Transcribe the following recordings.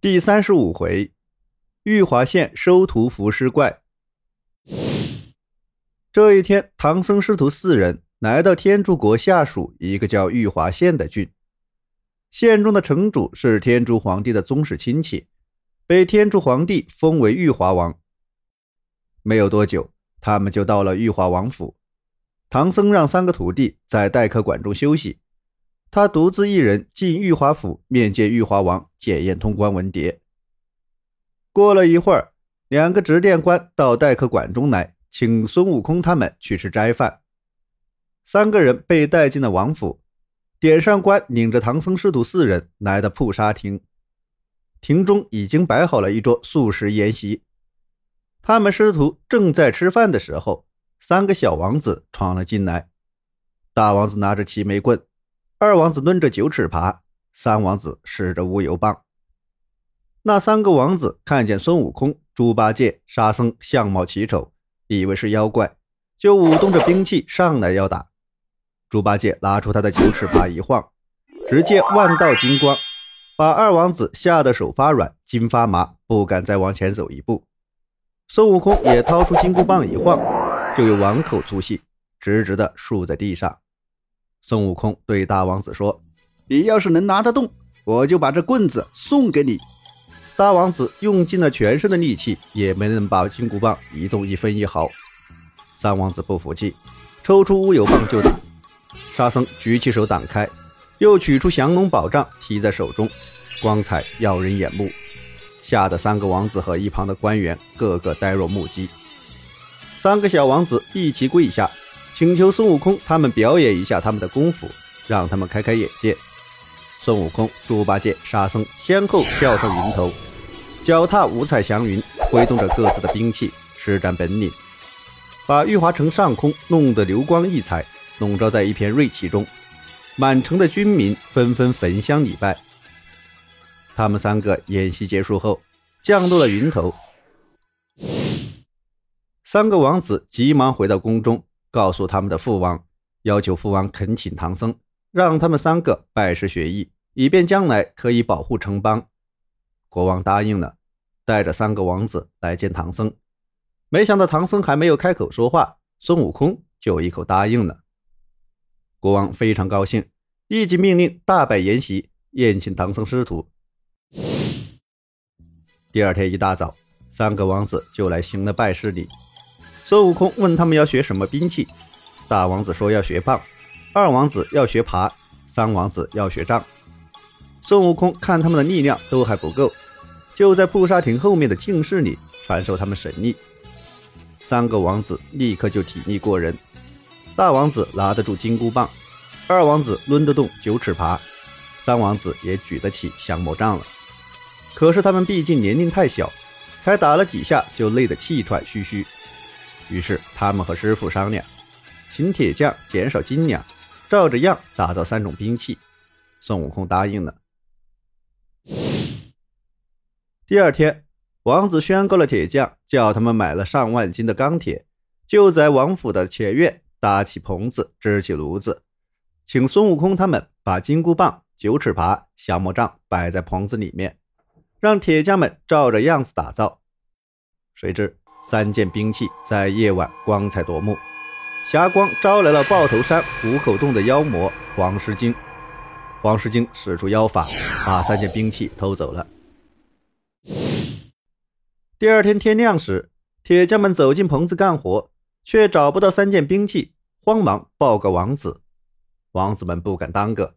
第三十五回，玉华县收徒伏尸怪。这一天，唐僧师徒四人来到天竺国下属一个叫玉华县的郡。县中的城主是天竺皇帝的宗室亲戚，被天竺皇帝封为玉华王。没有多久，他们就到了玉华王府。唐僧让三个徒弟在待客馆中休息。他独自一人进玉华府面见玉华王，检验通关文牒。过了一会儿，两个执殿官到待客馆中来，请孙悟空他们去吃斋饭。三个人被带进了王府，点上官领着唐僧师徒四人来到铺沙亭，亭中已经摆好了一桌素食宴席。他们师徒正在吃饭的时候，三个小王子闯了进来。大王子拿着齐眉棍。二王子抡着九齿耙，三王子使着乌油棒。那三个王子看见孙悟空、猪八戒、沙僧相貌奇丑，以为是妖怪，就舞动着兵器上来要打。猪八戒拿出他的九尺耙一晃，只见万道金光，把二王子吓得手发软、筋发麻，不敢再往前走一步。孙悟空也掏出金箍棒一晃，就有碗口粗细，直直的竖在地上。孙悟空对大王子说：“你要是能拿得动，我就把这棍子送给你。”大王子用尽了全身的力气，也没能把金箍棒移动一分一毫。三王子不服气，抽出乌有棒就打。沙僧举起手挡开，又取出降龙宝杖提在手中，光彩耀人眼目，吓得三个王子和一旁的官员个个呆若木鸡。三个小王子一齐跪下。请求孙悟空他们表演一下他们的功夫，让他们开开眼界。孙悟空、猪八戒、沙僧先后跳上云头，脚踏五彩祥云，挥动着各自的兵器，施展本领，把玉华城上空弄得流光溢彩，笼罩在一片瑞气中。满城的军民纷纷焚香礼拜。他们三个演习结束后，降落了云头。三个王子急忙回到宫中。告诉他们的父王，要求父王恳请唐僧，让他们三个拜师学艺，以便将来可以保护城邦。国王答应了，带着三个王子来见唐僧。没想到唐僧还没有开口说话，孙悟空就一口答应了。国王非常高兴，立即命令大摆筵席，宴请唐僧师徒。第二天一大早，三个王子就来行了拜师礼。孙悟空问他们要学什么兵器，大王子说要学棒，二王子要学爬，三王子要学杖。孙悟空看他们的力量都还不够，就在布沙亭后面的静室里传授他们神力。三个王子立刻就体力过人，大王子拿得住金箍棒，二王子抡得动九齿耙，三王子也举得起降魔杖了。可是他们毕竟年龄太小，才打了几下就累得气喘吁吁。于是他们和师傅商量，请铁匠减少斤两，照着样打造三种兵器。孙悟空答应了。第二天，王子宣告了铁匠，叫他们买了上万斤的钢铁，就在王府的前院搭起棚子，支起炉子，请孙悟空他们把金箍棒、九齿耙、降魔杖摆在棚子里面，让铁匠们照着样子打造。谁知。三件兵器在夜晚光彩夺目，霞光招来了豹头山虎口洞的妖魔黄狮精。黄狮精使出妖法，把三件兵器偷走了。第二天天亮时，铁匠们走进棚子干活，却找不到三件兵器，慌忙报告王子。王子们不敢耽搁，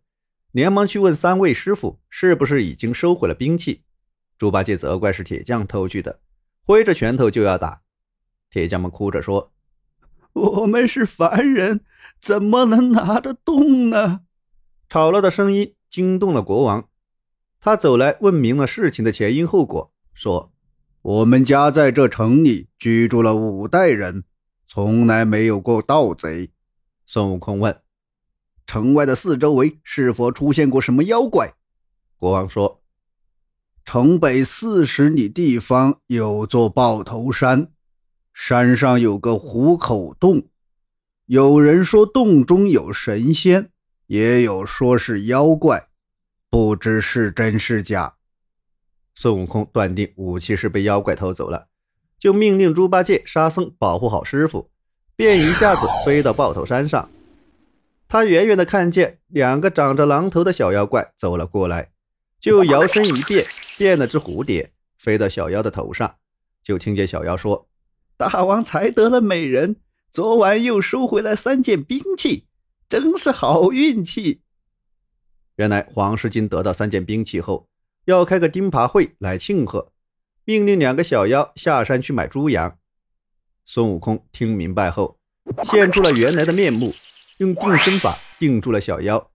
连忙去问三位师傅是不是已经收回了兵器。猪八戒责怪是铁匠偷去的。挥着拳头就要打，铁匠们哭着说：“我们是凡人，怎么能拿得动呢？”吵闹的声音惊动了国王，他走来问明了事情的前因后果，说：“我们家在这城里居住了五代人，从来没有过盗贼。”孙悟空问：“城外的四周围是否出现过什么妖怪？”国王说。城北四十里地方有座豹头山，山上有个虎口洞，有人说洞中有神仙，也有说是妖怪，不知是真是假。孙悟空断定武器是被妖怪偷走了，就命令猪八戒、沙僧保护好师傅，便一下子飞到豹头山上。他远远的看见两个长着狼头的小妖怪走了过来，就摇身一变，变了只蝴蝶，飞到小妖的头上。就听见小妖说：“大王才得了美人，昨晚又收回来三件兵器，真是好运气。”原来黄狮精得到三件兵器后。要开个钉耙会来庆贺，命令两个小妖下山去买猪羊。孙悟空听明白后，现出了原来的面目，用定身法定住了小妖，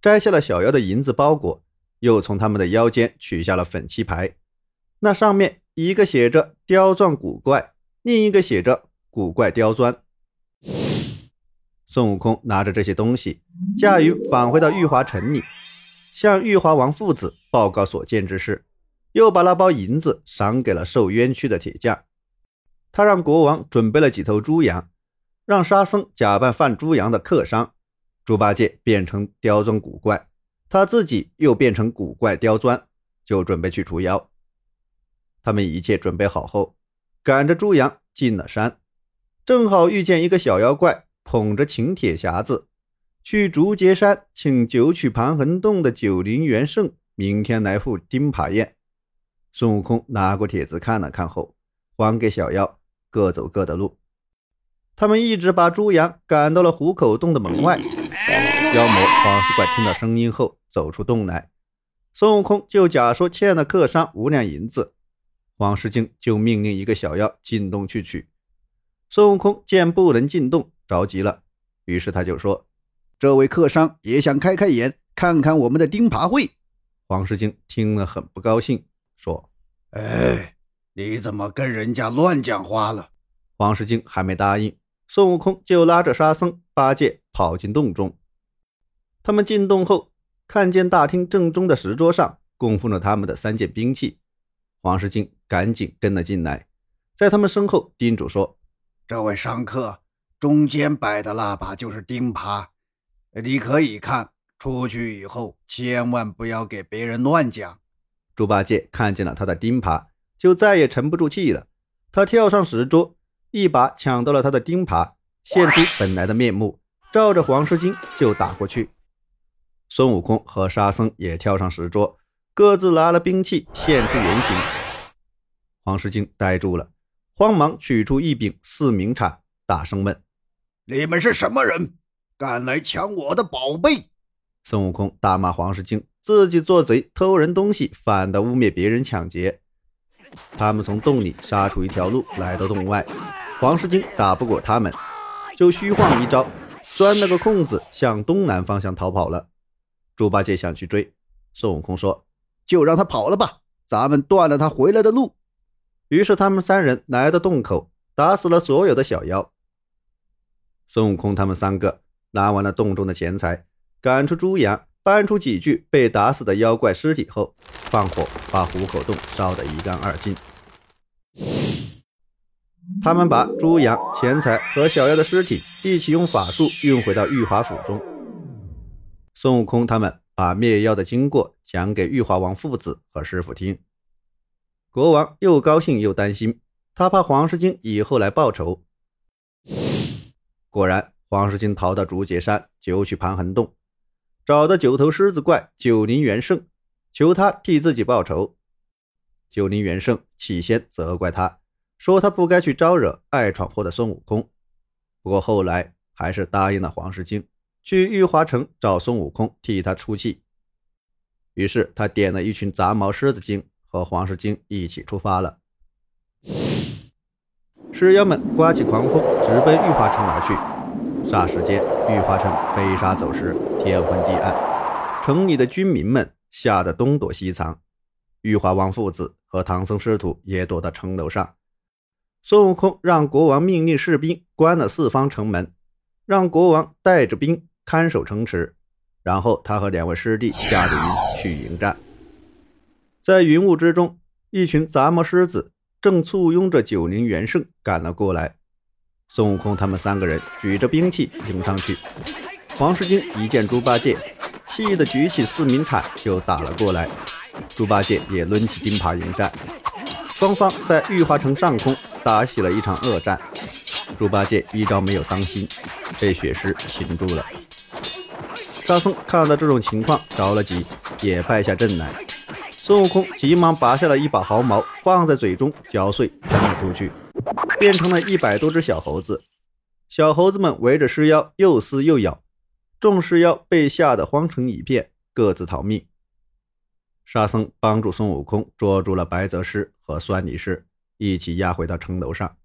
摘下了小妖的银子包裹，又从他们的腰间取下了粉漆牌，那上面一个写着“刁钻古怪”，另一个写着“古怪刁钻”。孙悟空拿着这些东西，驾云返回到玉华城里。向玉华王父子报告所见之事，又把那包银子赏给了受冤屈的铁匠。他让国王准备了几头猪羊，让沙僧假扮贩猪羊的客商，猪八戒变成刁钻古怪，他自己又变成古怪刁钻，就准备去除妖。他们一切准备好后，赶着猪羊进了山，正好遇见一个小妖怪捧着请铁匣子。去竹节山请九曲盘横洞的九灵元圣明天来赴钉耙宴。孙悟空拿过帖子看了看后，还给小妖，各走各的路。他们一直把猪羊赶到了虎口洞的门外。妖魔黄石怪听到声音后走出洞来，孙悟空就假说欠了客商五两银子，黄狮精就命令一个小妖进洞去取。孙悟空见不能进洞，着急了，于是他就说。这位客商也想开开眼，看看我们的钉耙会。黄狮精听了很不高兴，说：“哎，你怎么跟人家乱讲话了？”黄狮精还没答应，孙悟空就拉着沙僧、八戒跑进洞中。他们进洞后，看见大厅正中的石桌上供奉着他们的三件兵器。黄狮精赶紧跟了进来，在他们身后叮嘱说：“这位商客，中间摆的那把就是钉耙。”你可以看出去以后，千万不要给别人乱讲。猪八戒看见了他的钉耙，就再也沉不住气了。他跳上石桌，一把抢到了他的钉耙，现出本来的面目，照着黄狮精就打过去。孙悟空和沙僧也跳上石桌，各自拿了兵器，现出原形。黄狮精呆住了，慌忙取出一柄四明铲，大声问：“你们是什么人？”敢来抢我的宝贝！孙悟空大骂黄狮精自己做贼偷人东西，反倒污蔑别人抢劫。他们从洞里杀出一条路，来到洞外。黄狮精打不过他们，就虚晃一招，钻了个空子，向东南方向逃跑了。猪八戒想去追，孙悟空说：“就让他跑了吧，咱们断了他回来的路。”于是他们三人来到洞口，打死了所有的小妖。孙悟空他们三个。拿完了洞中的钱财，赶出猪羊，搬出几具被打死的妖怪尸体后，放火把虎口洞烧得一干二净。他们把猪羊、钱财和小妖的尸体一起用法术运回到玉华府中。孙悟空他们把灭妖的经过讲给玉华王父子和师傅听。国王又高兴又担心，他怕黄狮精以后来报仇。果然。黄狮精逃到竹节山九曲盘横洞，找到九头狮子怪九灵元圣，求他替自己报仇。九灵元圣起先责怪他，说他不该去招惹爱闯祸的孙悟空。不过后来还是答应了黄狮精，去玉华城找孙悟空替他出气。于是他点了一群杂毛狮子精和黄狮精一起出发了。狮妖们刮起狂风，直奔玉华城而去。霎时间，玉华城飞沙走石，天昏地暗，城里的军民们吓得东躲西藏。玉华王父子和唐僧师徒也躲到城楼上。孙悟空让国王命令士兵关了四方城门，让国王带着兵看守城池，然后他和两位师弟驾着云去迎战。在云雾之中，一群杂毛狮子正簇拥着九灵元圣赶了过来。孙悟空他们三个人举着兵器迎上去，黄狮精一见猪八戒，气得举起四明铲就打了过来。猪八戒也抡起钉耙迎战。双方在玉华城上空打起了一场恶战。猪八戒一招没有当心，被雪狮擒住了。沙僧看到这种情况着了急，也败下阵来。孙悟空急忙拔下了一把毫毛，放在嘴中嚼碎，扔了出去，变成了一百多只小猴子。小猴子们围着尸妖又撕又咬，众尸妖被吓得慌成一片，各自逃命。沙僧帮助孙悟空捉住了白泽师和酸泥师，一起押回到城楼上。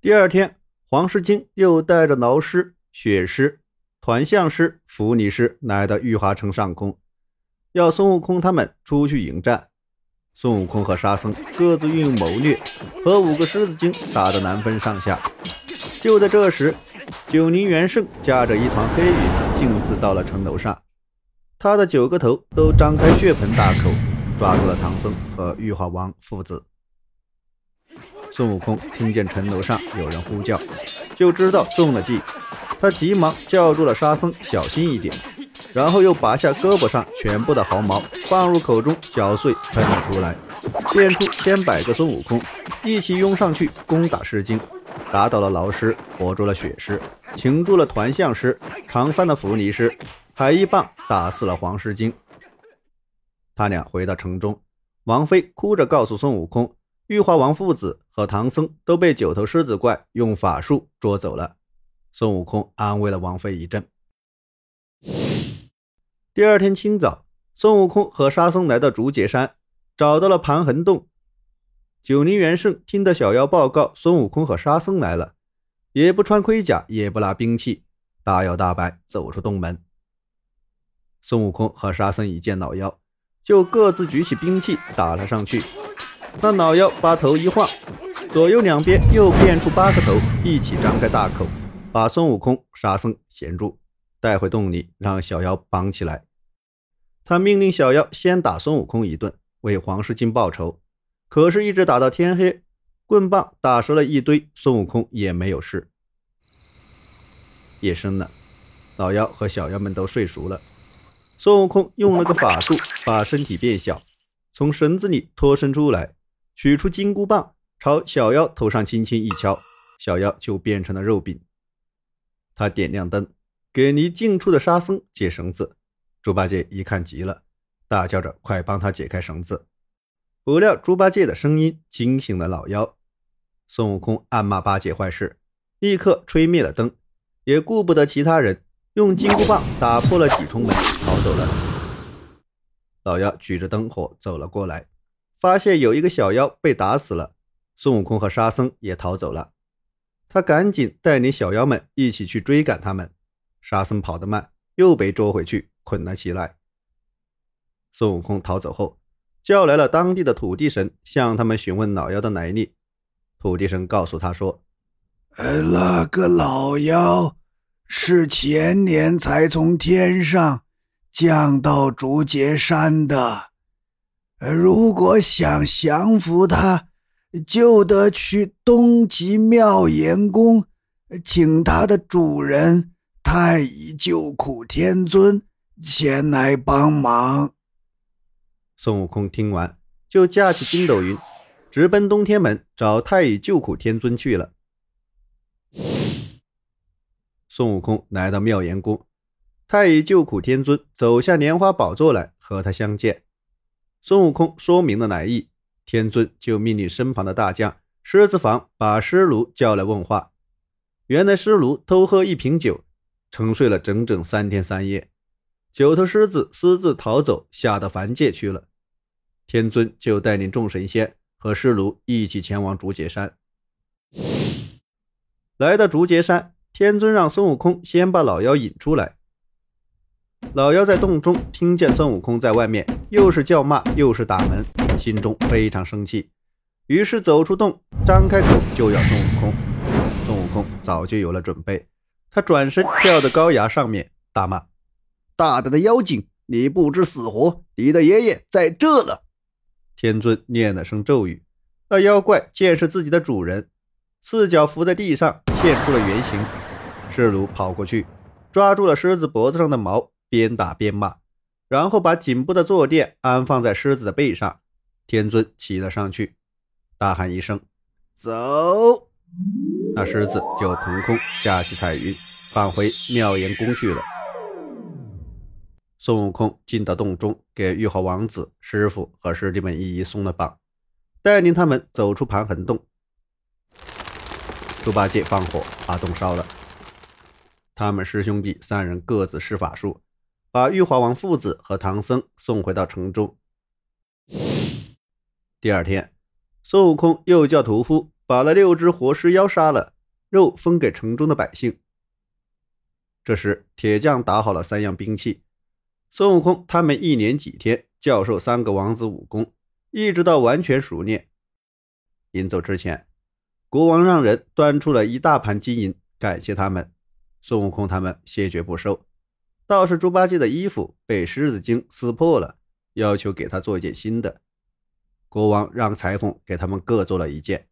第二天，黄狮精又带着挠狮、血狮、团象狮、伏泥狮来到玉华城上空，要孙悟空他们出去迎战。孙悟空和沙僧各自运用谋略，和五个狮子精打得难分上下。就在这时，九宁元圣驾着一团黑云，径自到了城楼上。他的九个头都张开血盆大口，抓住了唐僧和玉华王父子。孙悟空听见城楼上有人呼叫，就知道中了计。他急忙叫住了沙僧，小心一点。然后又拔下胳膊上全部的毫毛，放入口中嚼碎，喷了出来，变出千百个孙悟空，一起拥上去攻打狮精，打倒了劳师，活捉了雪狮，擒住了团象师，长翻了伏泥师。还一棒打死了黄狮精。他俩回到城中，王妃哭着告诉孙悟空，玉华王父子和唐僧都被九头狮子怪用法术捉走了。孙悟空安慰了王妃一阵。第二天清早，孙悟空和沙僧来到竹节山，找到了盘痕洞。九灵元圣听到小妖报告孙悟空和沙僧来了，也不穿盔甲，也不拿兵器，大摇大摆走出洞门。孙悟空和沙僧一见老妖，就各自举起兵器打了上去。那老妖把头一晃，左右两边又变出八个头，一起张开大口，把孙悟空、沙僧衔住，带回洞里，让小妖绑起来。他命令小妖先打孙悟空一顿，为黄狮精报仇。可是，一直打到天黑，棍棒打折了一堆，孙悟空也没有事。夜深了，老妖和小妖们都睡熟了。孙悟空用了个法术，把身体变小，从绳子里脱身出来，取出金箍棒，朝小妖头上轻轻一敲，小妖就变成了肉饼。他点亮灯，给离近处的沙僧解绳子。猪八戒一看急了，大叫着：“快帮他解开绳子！”不料猪八戒的声音惊醒了老妖。孙悟空暗骂八戒坏事，立刻吹灭了灯，也顾不得其他人。用金箍棒打破了几重门，逃走了。老妖举着灯火走了过来，发现有一个小妖被打死了。孙悟空和沙僧也逃走了。他赶紧带领小妖们一起去追赶他们。沙僧跑得慢，又被捉回去捆了起来。孙悟空逃走后，叫来了当地的土地神，向他们询问老妖的来历。土地神告诉他说：“呃，那个老妖。”是前年才从天上降到竹节山的。如果想降服他，就得去东极妙严宫，请他的主人太乙救苦天尊前来帮忙。孙悟空听完，就架起筋斗云，直奔东天门找太乙救苦天尊去了。孙悟空来到妙严宫，太乙救苦天尊走下莲花宝座来和他相见。孙悟空说明了来意，天尊就命令身旁的大将狮子房把狮奴叫来问话。原来狮奴偷喝一瓶酒，沉睡了整整三天三夜，九头狮子私自逃走，下到凡界去了。天尊就带领众神仙和狮奴一起前往竹节山。来到竹节山。天尊让孙悟空先把老妖引出来。老妖在洞中听见孙悟空在外面又是叫骂又是打门，心中非常生气，于是走出洞，张开口就要孙悟空。孙悟空早就有了准备，他转身跳到高崖上面，大骂：“大胆的妖精，你不知死活！你的爷爷在这了！”天尊念了声咒语，那妖怪见是自己的主人，四脚伏在地上，现出了原形。赤奴跑过去，抓住了狮子脖子上的毛，边打边骂：“然后把颈部的坐垫安放在狮子的背上。天尊骑了上去，大喊一声：“走！”那狮子就腾空驾起彩云，返回妙严宫去了。孙悟空进到洞中，给玉皇王子、师傅和师弟们一一松了绑，带领他们走出盘痕洞。猪八戒放火把洞烧了，他们师兄弟三人各自施法术，把玉华王父子和唐僧送回到城中。第二天，孙悟空又叫屠夫把那六只活尸妖杀了，肉分给城中的百姓。这时，铁匠打好了三样兵器。孙悟空他们一连几天教授三个王子武功，一直到完全熟练。临走之前，国王让人端出了一大盘金银，感谢他们。孙悟空他们谢绝不收。倒是猪八戒的衣服被狮子精撕破了，要求给他做一件新的。国王让裁缝给他们各做了一件，